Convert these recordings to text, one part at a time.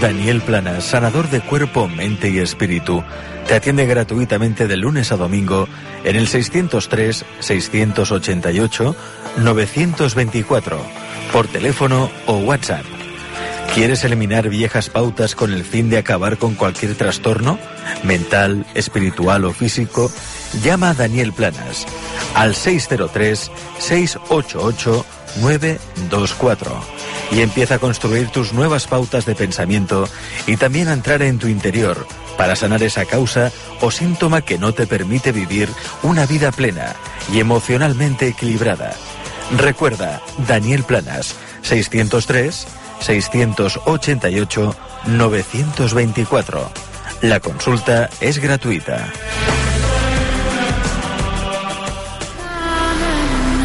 Daniel Plana, sanador de cuerpo, mente y espíritu, te atiende gratuitamente de lunes a domingo en el 603-688-924, por teléfono o WhatsApp. ¿Quieres eliminar viejas pautas con el fin de acabar con cualquier trastorno, mental, espiritual o físico? Llama a Daniel Planas al 603-688-924 y empieza a construir tus nuevas pautas de pensamiento y también a entrar en tu interior para sanar esa causa o síntoma que no te permite vivir una vida plena y emocionalmente equilibrada. Recuerda, Daniel Planas, 603 688 924. La consulta es gratuita.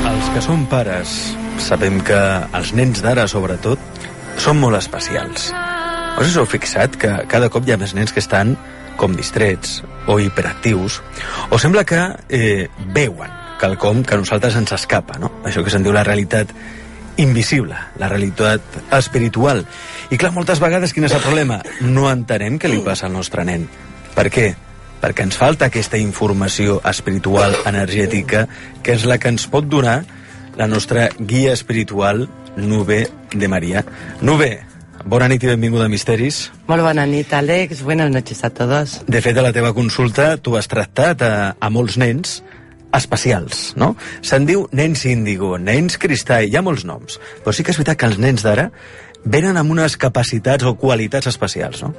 Els que són pares sabem que els nens d'ara, sobretot, són molt especials. Us us heu fixat que cada cop hi ha més nens que estan com distrets o hiperactius, o sembla que eh, veuen quelcom que a nosaltres ens escapa, no? Això que se'n diu la realitat invisible, la realitat espiritual. I clar, moltes vegades quin és el problema? No entenem què li passa al nostre nen. Per què? Perquè ens falta aquesta informació espiritual, energètica, que és la que ens pot donar la nostra guia espiritual, Nube de Maria. Nube, bona nit i benvinguda a Misteris. Molt bona nit, Àlex. Buenas noches a todos. De fet, a la teva consulta tu has tractat a, a molts nens especials, no? Se'n diu nens índigo, nens cristall, hi ha molts noms. Però sí que és veritat que els nens d'ara venen amb unes capacitats o qualitats especials, no?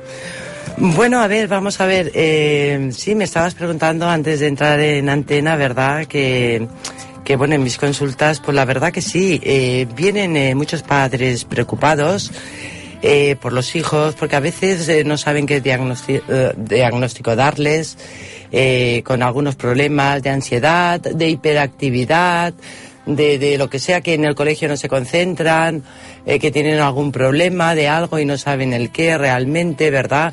Bueno, a ver, vamos a ver. Eh, sí, me estabas preguntando antes de entrar en antena, ¿verdad? Que que bueno, en mis consultas, pues la verdad que sí, eh, vienen eh, muchos padres preocupados eh, por los hijos, porque a veces no saben qué diagnóstico, darles, con algunos problemas de ansiedad, de hiperactividad, de, lo que sea que en el colegio no se concentran, que tienen algún problema de algo y no saben el qué realmente, ¿verdad?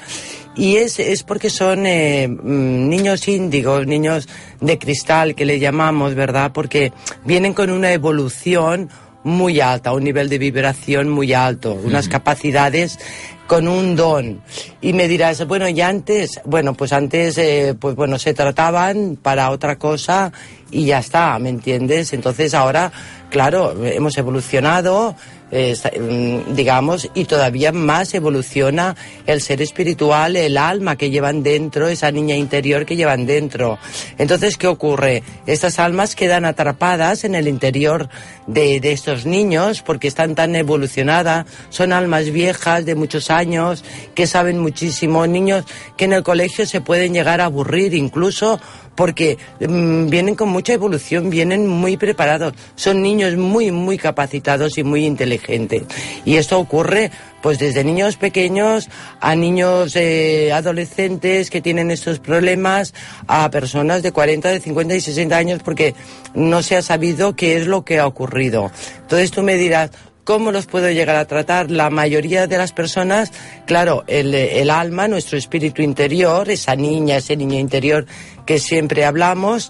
Y es, es porque son eh, mm, niños índigos, niños de cristal que le llamamos, ¿verdad? Porque vienen con una evolución muy alta, un nivel de vibración muy alto, unas capacidades con un don. Y me dirás, bueno, y antes, bueno, pues antes, eh, pues bueno, se trataban para otra cosa y ya está, ¿me entiendes? Entonces ahora, claro, hemos evolucionado, eh, digamos, y todavía más evoluciona el ser espiritual, el alma que llevan dentro, esa niña interior que llevan dentro. Entonces, ¿qué ocurre? Estas almas quedan atrapadas en el interior de, de estos niños porque están tan evolucionadas, son almas viejas de muchos años que saben muchísimo, niños que en el colegio se pueden llegar a aburrir incluso porque mmm, vienen con mucha evolución, vienen muy preparados, son niños muy, muy capacitados y muy inteligentes. Y esto ocurre pues desde niños pequeños a niños eh, adolescentes que tienen estos problemas, a personas de 40, de 50 y 60 años porque no se ha sabido qué es lo que ha ocurrido. Entonces tú me dirás, ¿Cómo los puedo llegar a tratar? La mayoría de las personas, claro, el, el, alma, nuestro espíritu interior, esa niña, ese niño interior que siempre hablamos,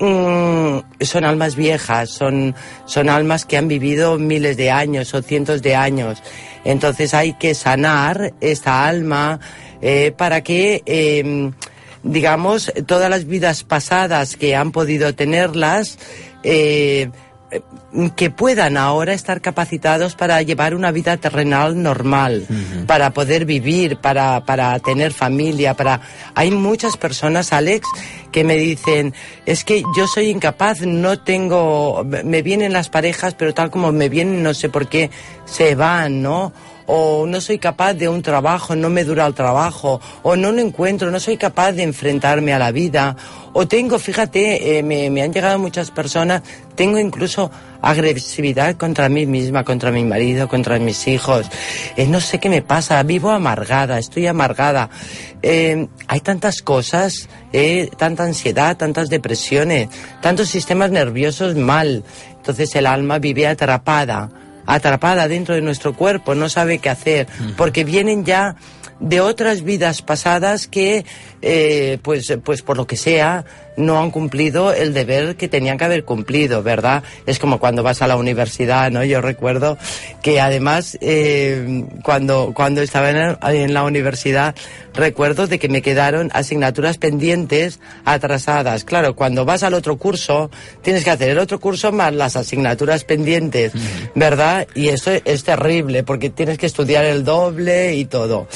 mmm, son almas viejas, son, son almas que han vivido miles de años o cientos de años. Entonces hay que sanar esta alma eh, para que, eh, digamos, todas las vidas pasadas que han podido tenerlas, eh, que puedan ahora estar capacitados para llevar una vida terrenal normal, uh -huh. para poder vivir, para, para tener familia, para... Hay muchas personas, Alex, que me dicen, es que yo soy incapaz, no tengo... Me vienen las parejas, pero tal como me vienen, no sé por qué, se van, ¿no? O no soy capaz de un trabajo, no me dura el trabajo, o no lo encuentro, no soy capaz de enfrentarme a la vida, o tengo, fíjate, eh, me, me, han llegado muchas personas, tengo incluso agresividad contra mí misma, contra mi marido, contra mis hijos, eh, no sé qué me pasa, vivo amargada, estoy amargada, eh, hay tantas cosas, eh, tanta ansiedad, tantas depresiones, tantos sistemas nerviosos mal, entonces el alma vive atrapada atrapada dentro de nuestro cuerpo, no sabe qué hacer, porque vienen ya de otras vidas pasadas que, eh, pues, pues por lo que sea, no han cumplido el deber que tenían que haber cumplido, ¿verdad? Es como cuando vas a la universidad, ¿no? Yo recuerdo que además, eh, cuando, cuando estaba en, en la universidad, recuerdo de que me quedaron asignaturas pendientes atrasadas. Claro, cuando vas al otro curso, tienes que hacer el otro curso más las asignaturas pendientes, ¿verdad? Y eso es terrible, porque tienes que estudiar el doble y todo.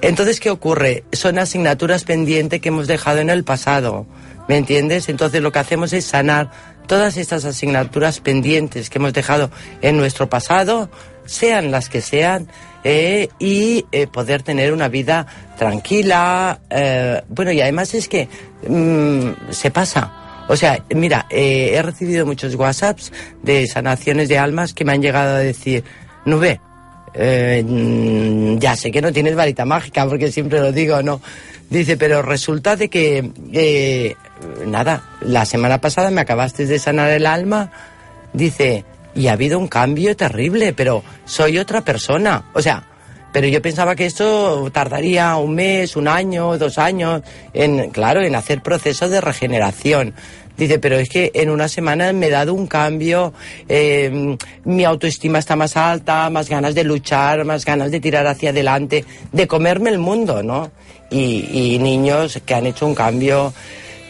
Entonces, ¿qué ocurre? Son asignaturas pendientes que hemos dejado en el pasado. ¿Me entiendes? Entonces lo que hacemos es sanar todas estas asignaturas pendientes que hemos dejado en nuestro pasado, sean las que sean, eh, y eh, poder tener una vida tranquila. Eh, bueno, y además es que mmm, se pasa. O sea, mira, he recibido muchos WhatsApps de sanaciones de almas que me han llegado a decir, Nube, eh, ya sé que no tienes varita mágica, porque siempre lo digo, ¿no? Dice, pero resulta de que, nada, la semana pasada me acabaste de sanar el alma. Dice, y ha habido un cambio terrible, pero soy otra persona. O sea, pero yo pensaba que esto tardaría un mes, un año, dos años, en, claro, en hacer procesos de regeneración. Dice, pero es que en una semana me he dado un cambio, eh, mi autoestima está más alta, más ganas de luchar, más ganas de tirar hacia adelante, de comerme el mundo, ¿no? Y niños que han hecho un cambio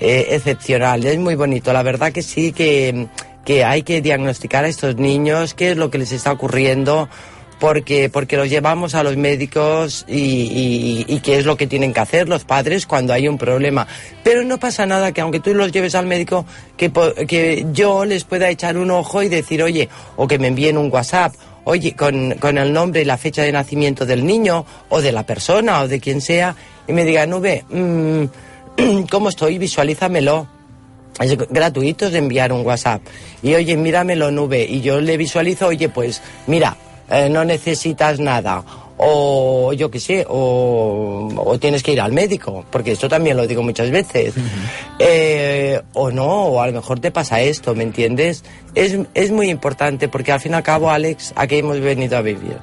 eh, excepcional. Es muy bonito, la verdad que sí, que, que hay que diagnosticar a estos niños qué es lo que les está ocurriendo porque, porque los llevamos a los médicos y, y, qué es lo que tienen que hacer los padres cuando hay un problema. Pero no pasa nada que aunque tú los lleves al médico, que, que yo les pueda echar un ojo y decir, oye, o que me envíen un WhatsApp, oye, con, con el nombre y la fecha de nacimiento del niño o de la persona o de quien sea, y me digan, Nube, mmm, ¿cómo estoy? Visualízamelo es gratuito de enviar un WhatsApp. Y oye, míramelo nube. Y yo le visualizo, oye, pues mira, eh, no necesitas nada. O yo qué sé, o, o, tienes que ir al médico, porque esto también lo digo muchas veces. Uh -huh. eh, o no, o a lo mejor te pasa esto, ¿me entiendes? Es, es muy importante, porque al fin y al cabo, Alex, ¿a qué hemos venido a vivir?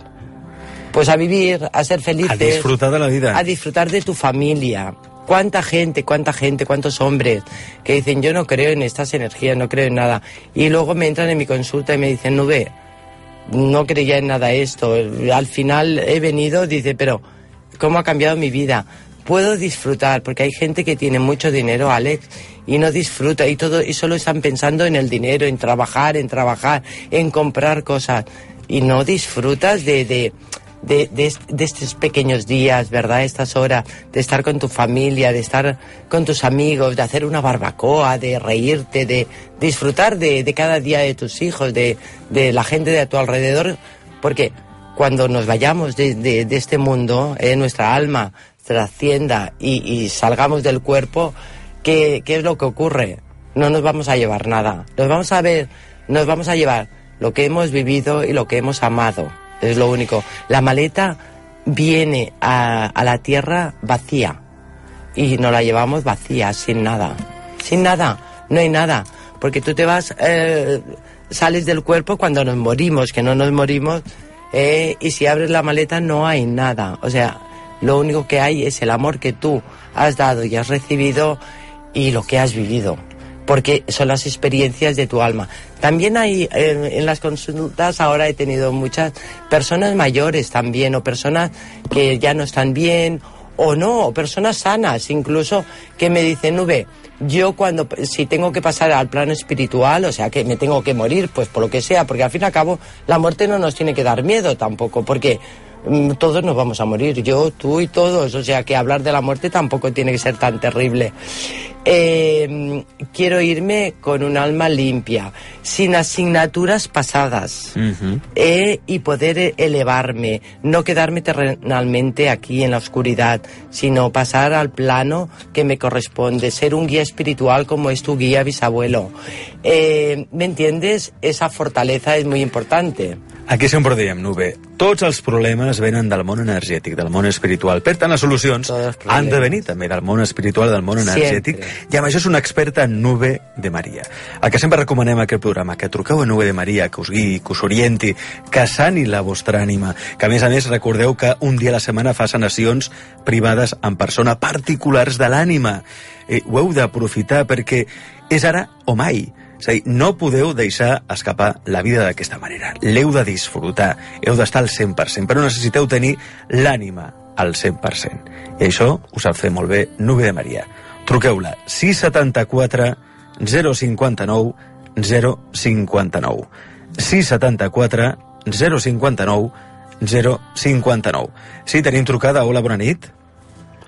Pues a vivir, a ser felices. A disfrutar de la vida. A disfrutar de tu familia cuánta gente, cuánta gente, cuántos hombres que dicen yo no creo en estas energías, no creo en nada. Y luego me entran en mi consulta y me dicen, Nube, no creía en nada esto. Al final he venido, dice, pero ¿cómo ha cambiado mi vida? Puedo disfrutar, porque hay gente que tiene mucho dinero, Alex, y no disfruta, y todo, y solo están pensando en el dinero, en trabajar, en trabajar, en comprar cosas. Y no disfrutas de, de de, de, de, estos pequeños días, ¿verdad? Estas horas de estar con tu familia, de estar con tus amigos, de hacer una barbacoa, de reírte, de disfrutar de, de cada día de tus hijos, de, la gente de a tu alrededor, porque cuando nos vayamos de, de este mundo, eh, nuestra alma trascienda y, y salgamos del cuerpo, ¿qué, ¿qué es lo que ocurre? No nos vamos a llevar nada, nos vamos a ver, nos vamos a llevar lo que hemos vivido y lo que hemos amado es lo único. La maleta viene a, a, la tierra vacía y nos la llevamos vacía, sin nada. Sin nada, no hay nada. Porque tú te vas, eh, sales del cuerpo cuando nos morimos, que no nos morimos, eh, y si abres la maleta no hay nada. O sea, lo único que hay es el amor que tú has dado y has recibido y lo que has vivido porque son las experiencias de tu alma. También hay en, en, las consultas ahora he tenido muchas personas mayores también o personas que ya no están bien o no, o personas sanas incluso que me dicen, Nube, yo cuando, si tengo que pasar al plano espiritual, o sea, que me tengo que morir, pues por lo que sea, porque al fin y al cabo la muerte no nos tiene que dar miedo tampoco, porque todos nos vamos a morir, yo, tú y todos, o sea que hablar de la muerte tampoco tiene que ser tan terrible. Eh, quiero irme con un alma limpia, sin asignaturas pasadas Mhm. eh, y poder elevarme, no quedarme terrenalmente aquí en la oscuridad, sino pasar al plano que me corresponde, ser un guía espiritual como es tu guía bisabuelo. Eh, ¿Me entiendes? Esa fortaleza es muy importante. Aquí sempre diem, Nube, tots els problemes venen del món energètic, del món espiritual. Per tant, les solucions han de venir també del món espiritual, del món energètic. I amb això és una experta en Nube de Maria. El que sempre recomanem a aquest programa, que truqueu a Nube de Maria, que us guiï, que us orienti, que sani la vostra ànima. Que a més a més recordeu que un dia a la setmana fa sanacions privades en persona particulars de l'ànima. Eh, ho heu d'aprofitar perquè és ara o mai. És a dir, no podeu deixar escapar la vida d'aquesta manera. L'heu de disfrutar, heu d'estar al 100%, però necessiteu tenir l'ànima al 100%. I això ho sap fer molt bé Nube de Maria. Truqueu-la 674 059 059 674 059 059 Sí, tenim trucada. Hola, bona nit.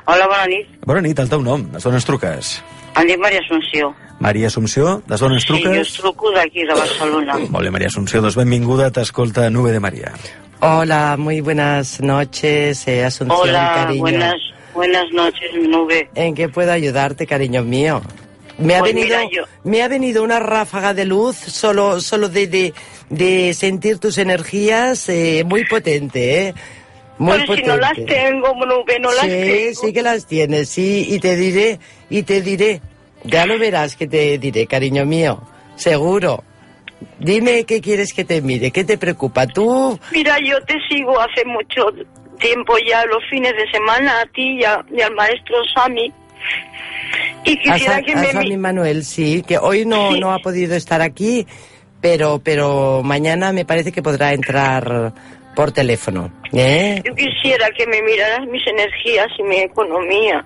Hola, bona nit. Bona nit, el teu nom, des d'on ens truques? Em dic Maria Assumpció. Maria Assumpció, des d'on ens Sí, jo truques? us truco d'aquí, de Barcelona. Molt bé, Maria Assumpció, doncs benvinguda, t'escolta Nube de Maria. Hola, muy buenas noches, eh, Asunción, Hola, cariño. buenas, buenas noches, Nube. ¿En qué puedo ayudarte, cariño mío? Me ha Pues venido, yo- me ha venido una ráfaga de luz solo, solo de, de, de sentir tus energías eh, muy potente, ¿eh? Muy Pero si potente. no las tengo, Nube, no las sí, tengo. sí que las tienes, sí, y te diré, y te diré. Ya lo verás que te diré, cariño mío, seguro. Dime qué quieres que te mire, qué te preocupa. Tú, Mira, yo te sigo hace mucho tiempo ya, los fines de semana, a ti y, a- y al maestro Sami. Y quisiera que a me... Sami mi- Manuel, sí, que hoy no, Sí. no ha podido estar aquí, pero, pero mañana me parece que podrá entrar por teléfono. ¿eh? Yo quisiera que me miraras mis energías y mi economía.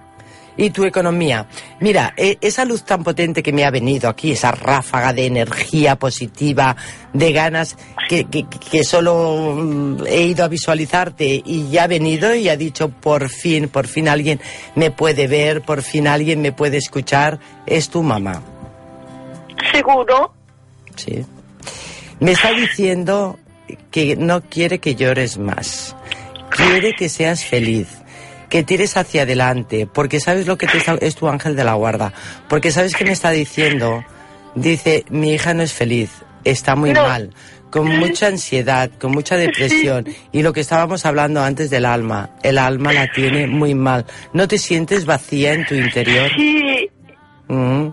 Y tu economía. Mira, eh, esa luz tan potente que me ha venido aquí, esa ráfaga de energía positiva, de ganas, que, que, que solo mm, he ido a visualizarte y ya ha venido y ha dicho, por fin, por fin alguien me puede ver, por fin alguien me puede escuchar, es tu mamá. ¿Seguro? Sí. Me está diciendo que no quiere que llores más. Quiere que seas feliz. Que tires hacia adelante. Porque sabes lo que te está, es tu ángel de la guarda. Porque sabes que me está diciendo. Dice, mi hija no es feliz. Está muy No. mal. Con mucha ansiedad, con mucha depresión. Y lo que estábamos hablando antes del alma. El alma la tiene muy mal. ¿No te sientes vacía en tu interior? Sí, Mm.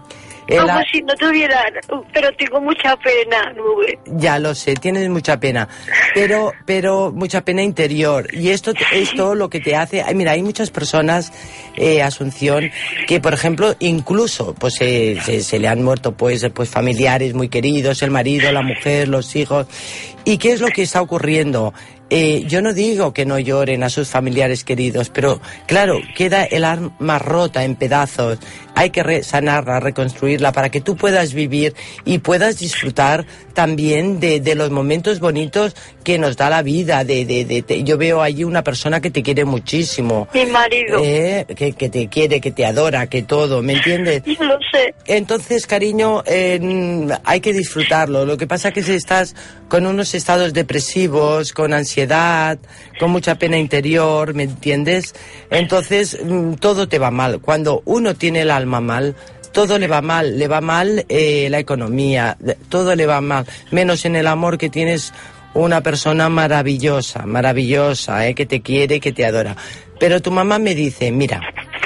Como si no tuviera... Pero tengo mucha pena, Nube. Ya lo sé, tienes mucha pena, pero, pero mucha pena interior. Y esto, esto lo que te hace, mira, hay muchas personas, eh, Asunción, que por ejemplo, incluso, pues eh, se, se le han muerto, pues, pues familiares muy queridos, el marido, la mujer, los hijos. ¿Y qué es lo que está ocurriendo? Eh, yo no digo que no lloren a sus familiares queridos, pero claro, queda el alma rota en pedazos. Hay que sanarla, reconstruirla para que tú puedas vivir y puedas disfrutar también de, de los momentos bonitos que nos da la vida. De, de, yo veo allí una persona que te quiere muchísimo, Mi marido. eh, que, que te quiere, que te adora, que todo, ¿me entiendes? Lo sé. Entonces, cariño, eh, hay que disfrutarlo. Lo que pasa es que si estás con unos estados depresivos, con ansiedad, con mucha pena interior, ¿me entiendes? Entonces, mm, todo te va mal. Cuando uno tiene el alma mal, todo le va mal. Le va mal eh, la economía, todo le va mal. Menos en el amor que tienes una persona maravillosa, maravillosa, eh, que te quiere, que te adora. Pero tu mamá me dice, mira,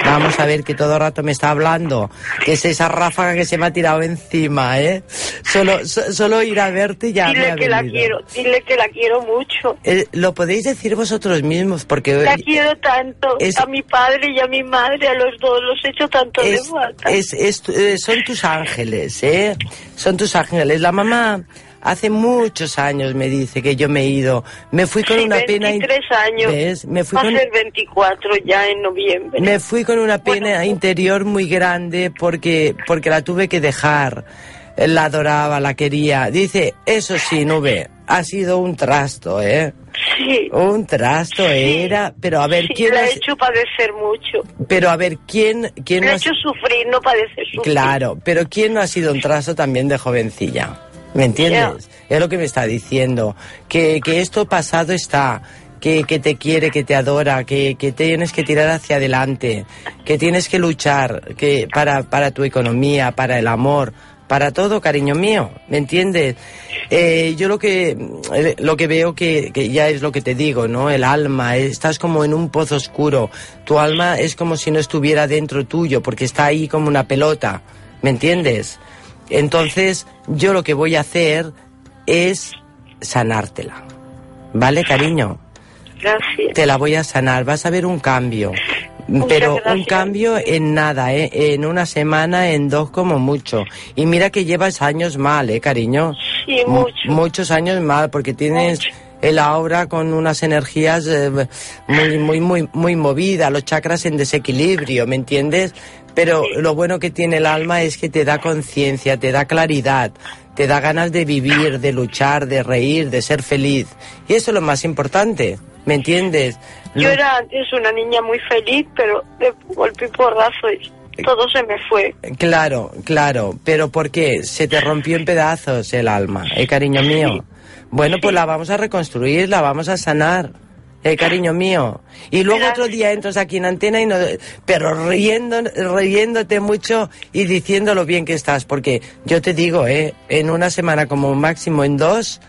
vamos a ver que todo el rato me está hablando, que es esa ráfaga que se me ha tirado encima, ¿eh? Solo, so- solo ir a verte ya me Dile ha que la venido. quiero, dile que la quiero mucho. Eh, lo podéis decir vosotros mismos, porque La quiero tanto. es- A mi padre y a mi madre, a los dos, los he hecho tanto de es, falta. es- eh, son tus ángeles, ¿eh? Son tus ángeles. La mamá hace muchos años me dice que yo me he ido. Me fui con Sí, una pena... in- 23 años. ¿Ves? Me fui Va a con... ser 24 ya en noviembre. Me fui con una pena Bueno, interior muy grande porque, porque la tuve que dejar. La adoraba, la quería. Dice, eso sí, Nube, ha sido un trasto, ¿eh? Sí. Un trasto era, pero a ver Sí, quién la ha- he hecho padecer mucho. pero a ver quién quién no ha ha- hecho sufrir, no padecer sufrir. Claro, pero quién no ha sido un trasto también de jovencilla. ¿Me entiendes? Es lo que me está diciendo. Que, que esto pasado está. Que, que te quiere, que te adora, que, que tienes que tirar hacia adelante, que tienes que luchar que para, para tu economía, para el amor, para todo, cariño mío, ¿me entiendes? Eh, yo lo que, eh, lo que veo que, que ya es lo que te digo, ¿no? El alma, estás como en un pozo oscuro, tu alma es como si no estuviera dentro tuyo, porque está ahí como una pelota, ¿me entiendes? Entonces, yo lo que voy a hacer es sanártela, ¿vale, cariño? Gracias. te la voy a sanar, vas a ver un cambio. Muchas Pero un cambio en nada, ¿eh? en una semana, en dos como mucho. Y mira que llevas años mal, ¿eh, cariño? Sí, Mu- mucho. Muchos años mal, porque tienes Mucho. el aura con unas energías eh, muy, muy, muy, muy movidas, los chakras en desequilibrio, ¿me entiendes? Pero lo bueno que tiene el alma es que te da conciencia, te da claridad, te da ganas de vivir, de luchar, de reír, de ser feliz. Y eso es lo más importante, ¿me entiendes? Yo Lo- era antes una niña muy feliz, pero de golpe y porrazo todo se me fue. Claro, claro, pero ¿por qué? Se te rompió en pedazos el alma, ¿eh, cariño mío? Bueno, pues la vamos a reconstruir, la vamos a sanar, ¿eh, cariño mío? Y luego Gracias. otro día entras aquí en antena y no, pero riendo, riéndote mucho y diciendo lo bien que estás, porque yo te digo, ¿eh? En una semana como máximo en dos,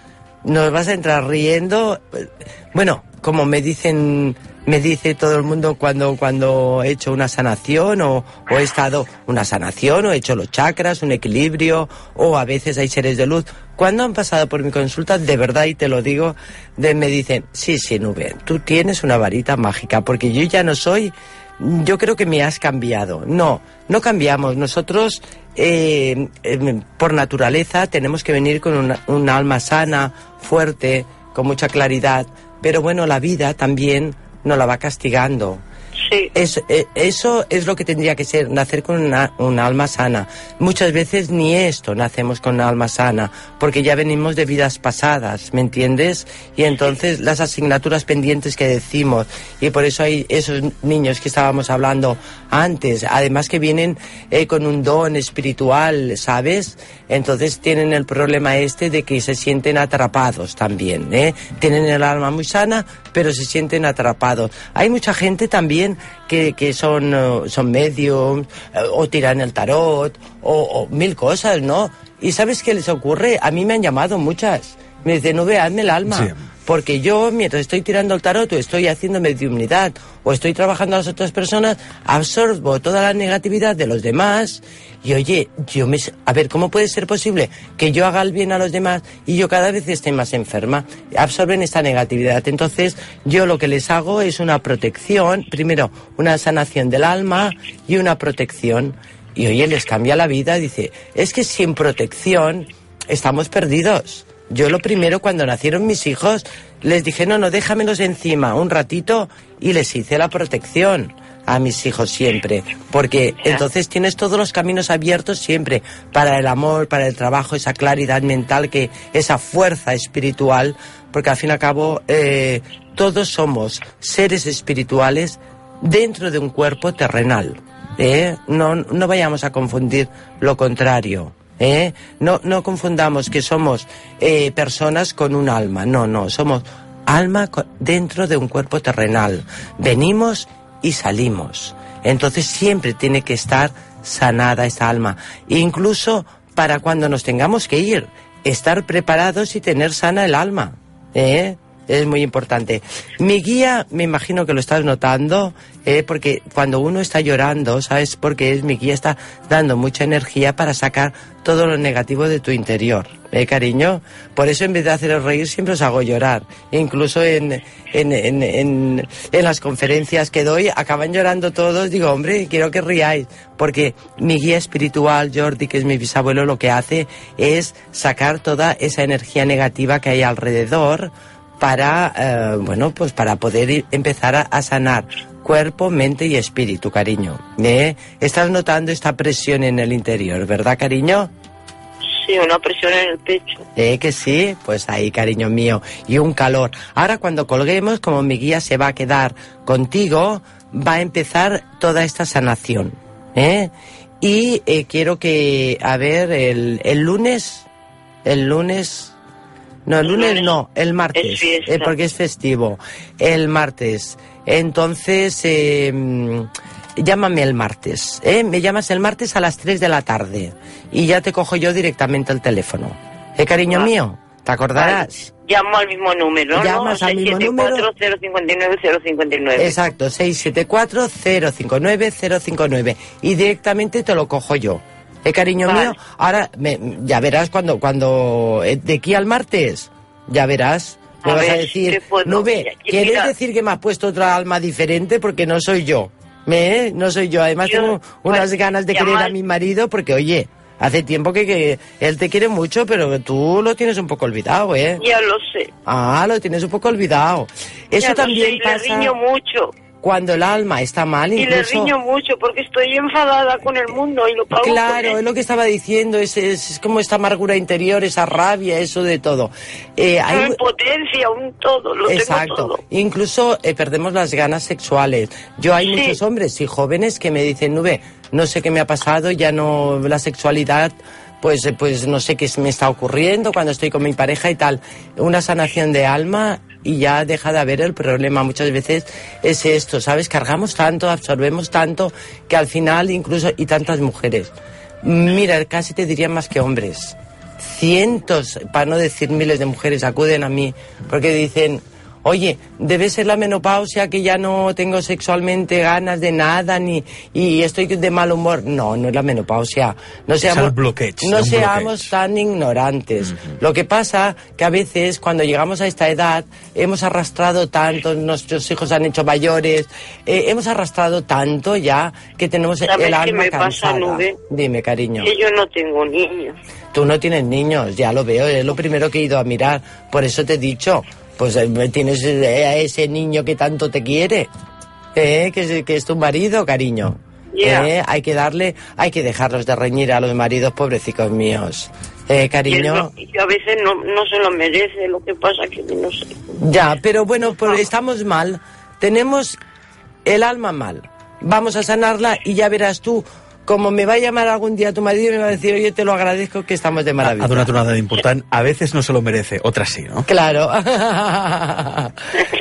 nos vas a entrar riendo. Bueno, como me dicen, me dice todo el mundo cuando, cuando he hecho una sanación o, o he estado una sanación o he hecho los chakras, un equilibrio o a veces hay seres de luz. Cuando han pasado por mi consulta, de verdad, y te lo digo, me dicen, sí, sí, Nube, tú tienes una varita mágica porque yo ya no soy yo creo que me has cambiado. No, no cambiamos. Nosotros, eh, eh, por naturaleza, tenemos que venir con una, un alma sana, fuerte, con mucha claridad. Pero bueno, la vida también nos la va castigando. Sí. Es- eh, eso es lo que tendría que ser, nacer con una, un alma sana. Muchas veces ni esto nacemos con una alma sana, porque ya venimos de vidas pasadas, ¿me entiendes? Y entonces las asignaturas pendientes que decimos, y por eso hay esos niños que estábamos hablando antes, además que vienen eh, con un don espiritual, ¿sabes? Entonces tienen el problema este de que se sienten atrapados también, ¿eh? Tienen el alma muy sana, pero se sienten atrapados. Hay mucha gente también que, que son, eh, son mediums, eh, o tiran el tarot, o, o mil cosas, ¿no? ¿Y sabes qué les ocurre? A mí me han llamado muchas. Me dicen, no el alma. Porque yo, mientras estoy tirando el tarot, o estoy haciendo mediumnidad, o estoy trabajando a las otras personas, absorbo toda la negatividad de los demás. Y oye, yo me. A ver, ¿cómo puede ser posible que yo haga el bien a los demás y yo cada vez esté más enferma? Absorben esta negatividad. Entonces, yo lo que les hago es una protección, primero, una sanación del alma y una protección. Y oye, les cambia la vida. Dice, es que sin protección estamos perdidos. Yo lo primero, cuando nacieron mis hijos, les dije, no, no, déjamelos encima un ratito y les hice la protección a mis hijos siempre. Porque entonces tienes todos los caminos abiertos siempre para el amor, para el trabajo, esa claridad mental, que esa fuerza espiritual, porque al fin y al cabo eh, todos somos seres espirituales dentro de un cuerpo terrenal. ¿eh? No, no vayamos a confundir lo contrario. ¿Eh? No, no confundamos que somos eh, personas con un alma. No, no, somos alma dentro de un cuerpo terrenal. Venimos y salimos. Entonces siempre tiene que estar sanada esa alma. Incluso para cuando nos tengamos que ir, estar preparados y tener sana el alma. ¿eh? Es muy importante. Mi guía, me imagino que lo estás notando, ¿eh? porque cuando uno está llorando, ¿sabes por qué es? Mi guía está dando mucha energía para sacar todo lo negativo de tu interior, ¿eh, cariño? Por eso en vez de haceros reír, siempre os hago llorar. Incluso en, en, en, en, las conferencias que doy, acaban llorando todos. Digo, hombre, quiero que riáis, porque mi guía espiritual, Jordi, que es mi bisabuelo, lo que hace es sacar toda esa energía negativa que hay alrededor para, eh, bueno, pues para poder ir- empezar a, a sanar cuerpo, mente y espíritu, cariño. ¿eh? Estás notando esta presión en el interior, ¿verdad, cariño? Sí. Sí, una presión en el pecho. ¿Eh que sí? Pues ahí, cariño mío. Y un calor. Ahora cuando colguemos, como mi guía se va a quedar contigo, va a empezar toda esta sanación. ¿Eh? Y eh, quiero que, a ver, el, el lunes, el lunes, no, el lunes no, el martes, Es eh, porque es festivo. El martes. Entonces, eh, llámame el martes, ¿eh? Me llamas el martes a las 3 de la tarde y ya te cojo yo directamente el teléfono. ¿Eh, cariño Vale. mío? ¿Te acordarás? Llamo al mismo número, Llamas ¿no? al mismo número. 674-059-059. Exacto, 674-059-059. Y directamente te lo cojo yo. ¿Eh, cariño Vale. mío? Ahora, me- ya verás cuando, cuando, eh, de aquí al martes, ya verás. Me A vas a decir, Ya- ya- ¿quieres mira. decir que me has puesto otra alma diferente? Porque no soy yo. ¿Me, eh? No soy yo. Además Yo- tengo unas pues, ganas de querer a mi marido porque, oye, hace tiempo que, que él te quiere mucho, pero tú lo tienes un poco olvidado, ¿eh? Ya lo sé. Ah, lo tienes un poco olvidado. Eso ya lo sé, también y pasa le riño mucho. Cuando el alma está mal, Y le incluso... riño mucho porque estoy enfadada con el mundo y lo pago Claro, es lo que estaba diciendo, es, es, es como esta amargura interior, esa rabia, eso de todo. Eh, hay Una impotencia, un todo, lo tengo Exacto. todo. Incluso eh, perdemos las ganas sexuales. Yo hay Sí. muchos hombres y jóvenes que me dicen, Nube, no sé qué me ha pasado, ya no la sexualidad, pues, pues no sé qué me está ocurriendo cuando estoy con mi pareja y tal. Una sanación de alma y ya deja de haber el problema. Muchas veces es esto, ¿sabes? Cargamos tanto, absorbemos tanto que al final incluso y tantas mujeres. Mira, casi te diría más que hombres cientos, para no decir miles de mujeres acuden a mí porque dicen, oye, debe ser la menopausia que ya no tengo sexualmente ganas de nada ni y estoy de mal humor. No, no es la menopausia. No seamos, no seamos tan ignorantes. Lo que pasa que a veces cuando llegamos a esta edad hemos arrastrado tanto, nuestros hijos han hecho mayores, eh, hemos arrastrado tanto ya que tenemos ¿Sabes el alma me pasa, cansada. Nube? Dime, cariño. Que yo no tengo niños. Tú no tienes niños, ya lo veo, es lo primero que he ido a mirar. Por eso te he dicho, pues eh, tienes eh, a ese niño que tanto te quiere, eh, que, es, que es tu marido, cariño. Eh, hay que darle, hay que dejarlos de reñir a los maridos, pobrecicos míos. Eh, Y cariño. no- y a veces no, no se lo merece, lo que pasa que no sé. Ya, pero bueno, pues Ah. estamos mal. Tenemos el alma mal. Vamos a sanarla y ya verás tú. Como me va a llamar algún día tu marido y me va a decir, oye, te lo agradezco que estamos de maravilla. Ha donat una dada important. A veces no se lo merece, otras sí, ¿no? Claro.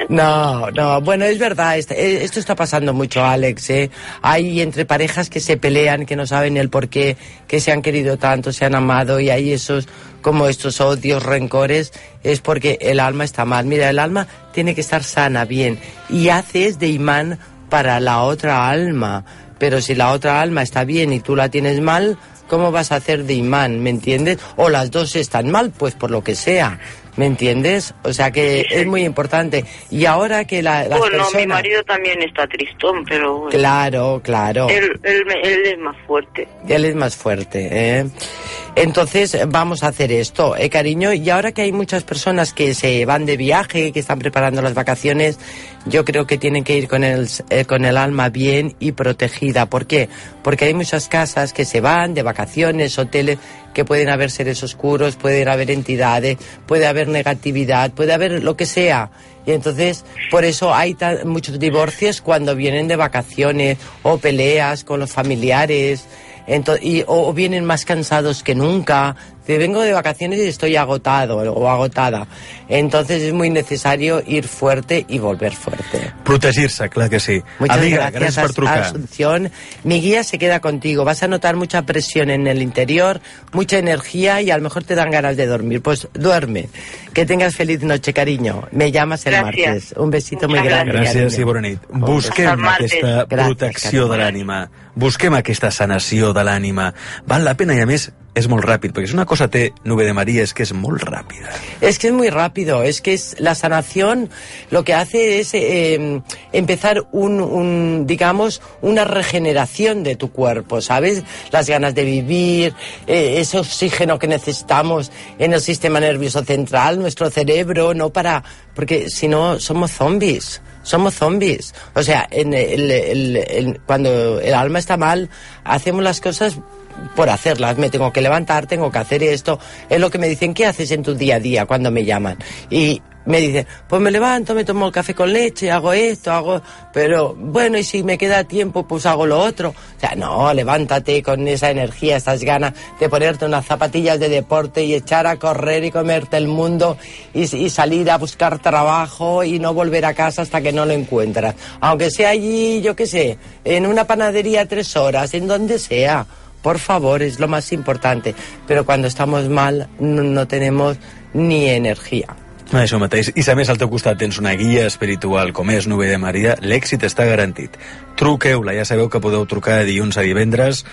No, no, bueno, es verdad, est- eh, esto está pasando mucho, Alex. ¿eh? Hay entre parejas que se pelean, que no saben el por qué, que se han querido tanto, se han amado y hay esos, como estos odios, rencores, es porque el alma está mal. Mira, el alma tiene que estar sana, bien, y haces de imán para la otra alma. Pero si la otra alma está bien y tú la tienes mal, ¿cómo vas a hacer de imán? ¿Me entiendes? O las dos están mal, pues por lo que sea. ¿Me entiendes? O sea que es muy importante. Y ahora que la, las bueno, personas... mi marido también está tristón, pero bueno, Claro, claro. él, él es más fuerte. Él es más fuerte, ¿eh? Entonces vamos a hacer esto, ¿eh, cariño? Y ahora que hay muchas personas que se van de viaje, que están preparando las vacaciones, yo creo que tienen que ir con el, eh, con el alma bien y protegida. ¿Por qué? Porque hay muchas casas que se van de vacaciones, hoteles, que pueden haber seres oscuros, pueden haber entidades, puede haber negatividad, puede haber lo que sea. Y entonces, por eso hay ta- muchos divorcios cuando vienen de vacaciones o peleas con los familiares. Ento- y, o vienen más cansados que nunca. Vengo de vacaciones y estoy agotado o agotada. Entonces es muy necesario ir fuerte y volver fuerte. Protegir-se, clar que sí. Muchas Amiga, gracias, gràcies per trucar. Asunción. Mi guía se queda contigo. Vas a notar mucha presión en el interior, mucha energía y a lo mejor te dan ganas de dormir. Pues duerme. Que tengas feliz noche, cariño. Me llamas el Gracias. martes. Un besito muy Muchas grande. Gràcies cariño. i bona nit. Busquem aquesta Gràcies, protecció de carinyo. l'ànima. Busquem aquesta sanació de l'ànima. Val la pena i, a més, és molt ràpid, perquè si una cosa té Nube de Maria és que és molt ràpida. Es que es muy rápido, es que es la sanación lo que hace es eh, empezar un, digamos, una regeneración de tu cuerpo, ¿sabes? Las ganas de vivir, eh, ese oxígeno que necesitamos en el sistema nervioso central, nuestro cerebro, no para, porque si no somos zombies. Somos zombies. O sea, cuando el alma está mal, hacemos las cosas por hacerlas. Me tengo que levantar, tengo que hacer esto. Es lo que me dicen, ¿qué haces en tu día a día cuando me llaman? Y me dicen, pues me levanto, me tomo el café con leche, hago esto, hago... Pero bueno, y si me queda tiempo, pues hago lo otro. O sea, no, levántate con esa energía, esas ganas de ponerte unas zapatillas de deporte y echar a correr y comerte el mundo y, y salir a buscar trabajo y no volver a casa hasta que no lo encuentras. Aunque sea allí, yo qué sé, en una panadería tres horas, en donde sea. Por favor, es lo más importante. Pero cuando estamos mal, no, no tenemos ni energía. Això mateix. I si a més al teu costat tens una guia espiritual com és Nube de Maria, l'èxit està garantit. Truqueu-la, ja sabeu que podeu trucar de dilluns a divendres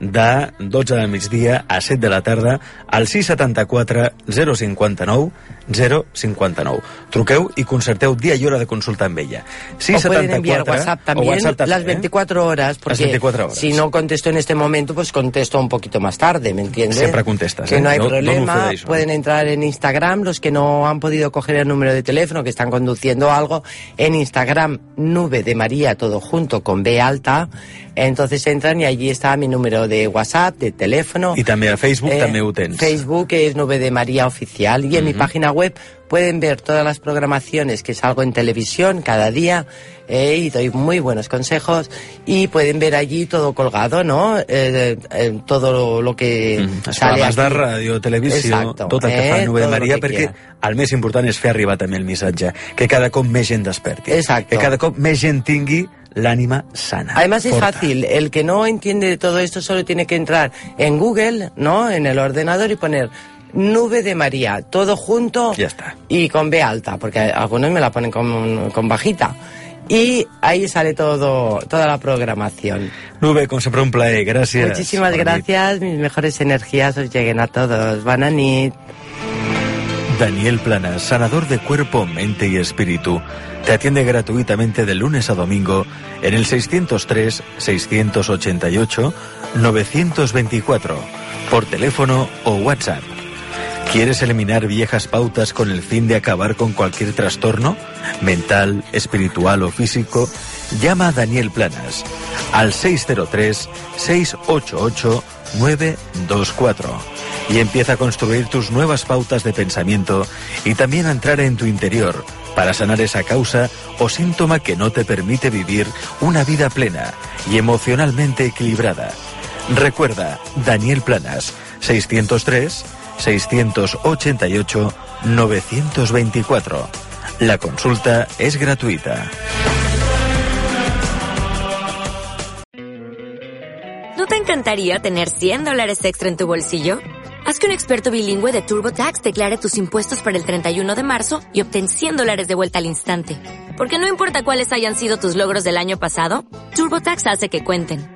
de 12 del migdia a 7 de la tarda al 674 059 059. Truqueu i concerteu dia i hora de consulta amb ella. 674, o pueden enviar WhatsApp también WhatsApp también, las 24 ¿eh? horas, porque las 24 horas. si no contesto en este momento, pues contesto un poquito más tarde, ¿me entiendes? Siempre contestas. Que ¿eh? no hay no, problema, no pueden entrar en Instagram, los que no han podido coger el número de teléfono, que están conduciendo algo, en Instagram, Nube de María, todo junto con B alta, entonces entran y allí está mi número de WhatsApp, de teléfono. Y también a Facebook eh, también tens. Facebook es Nube de María Oficial y en uh -huh. mi página web pueden ver todas las programaciones que salgo en televisión cada día eh, y doy muy buenos consejos y pueden ver allí todo colgado, ¿no? Eh, eh, todo lo que mm, sale de ràdio, televisió, Exacto, tot el que eh, fa Nube de Maria, perquè quiera. el més important és fer arribar també el missatge, que cada cop més gent desperti, Exacto. que cada cop més gent tingui l'ànima sana. Además es fácil, el que no entiende de todo esto solo tiene que entrar en Google, ¿no? En el ordenador y poner Nube de María, todo junto Ya está. y con B alta, porque algunos me la ponen con, con bajita. Y ahí sale todo, toda la programación. Nube, com sempre, un plaer. Gràcies. Muchísimas gracias, mis mejores energías os lleguen a todos. Buena nit. Daniel Planas, sanador de cuerpo, mente y espíritu, te atiende gratuitamente de lunes a domingo en el 603-688-924, por teléfono o WhatsApp. ¿Quieres eliminar viejas pautas con el fin de acabar con cualquier trastorno, mental, espiritual o físico? Llama a Daniel Planas al 603-688-924 y empieza a construir tus nuevas pautas de pensamiento y también a entrar en tu interior para sanar esa causa o síntoma que no te permite vivir una vida plena y emocionalmente equilibrada. Recuerda, Daniel Planas, 603 688 924. La consulta es gratuita. ¿No te encantaría tener 100 dólares extra en tu bolsillo? Haz que un experto bilingüe de TurboTax declare tus impuestos para el 31 de marzo y obtén 100 dólares de vuelta al instante. Porque no importa cuáles hayan sido tus logros del año pasado, TurboTax hace que cuenten.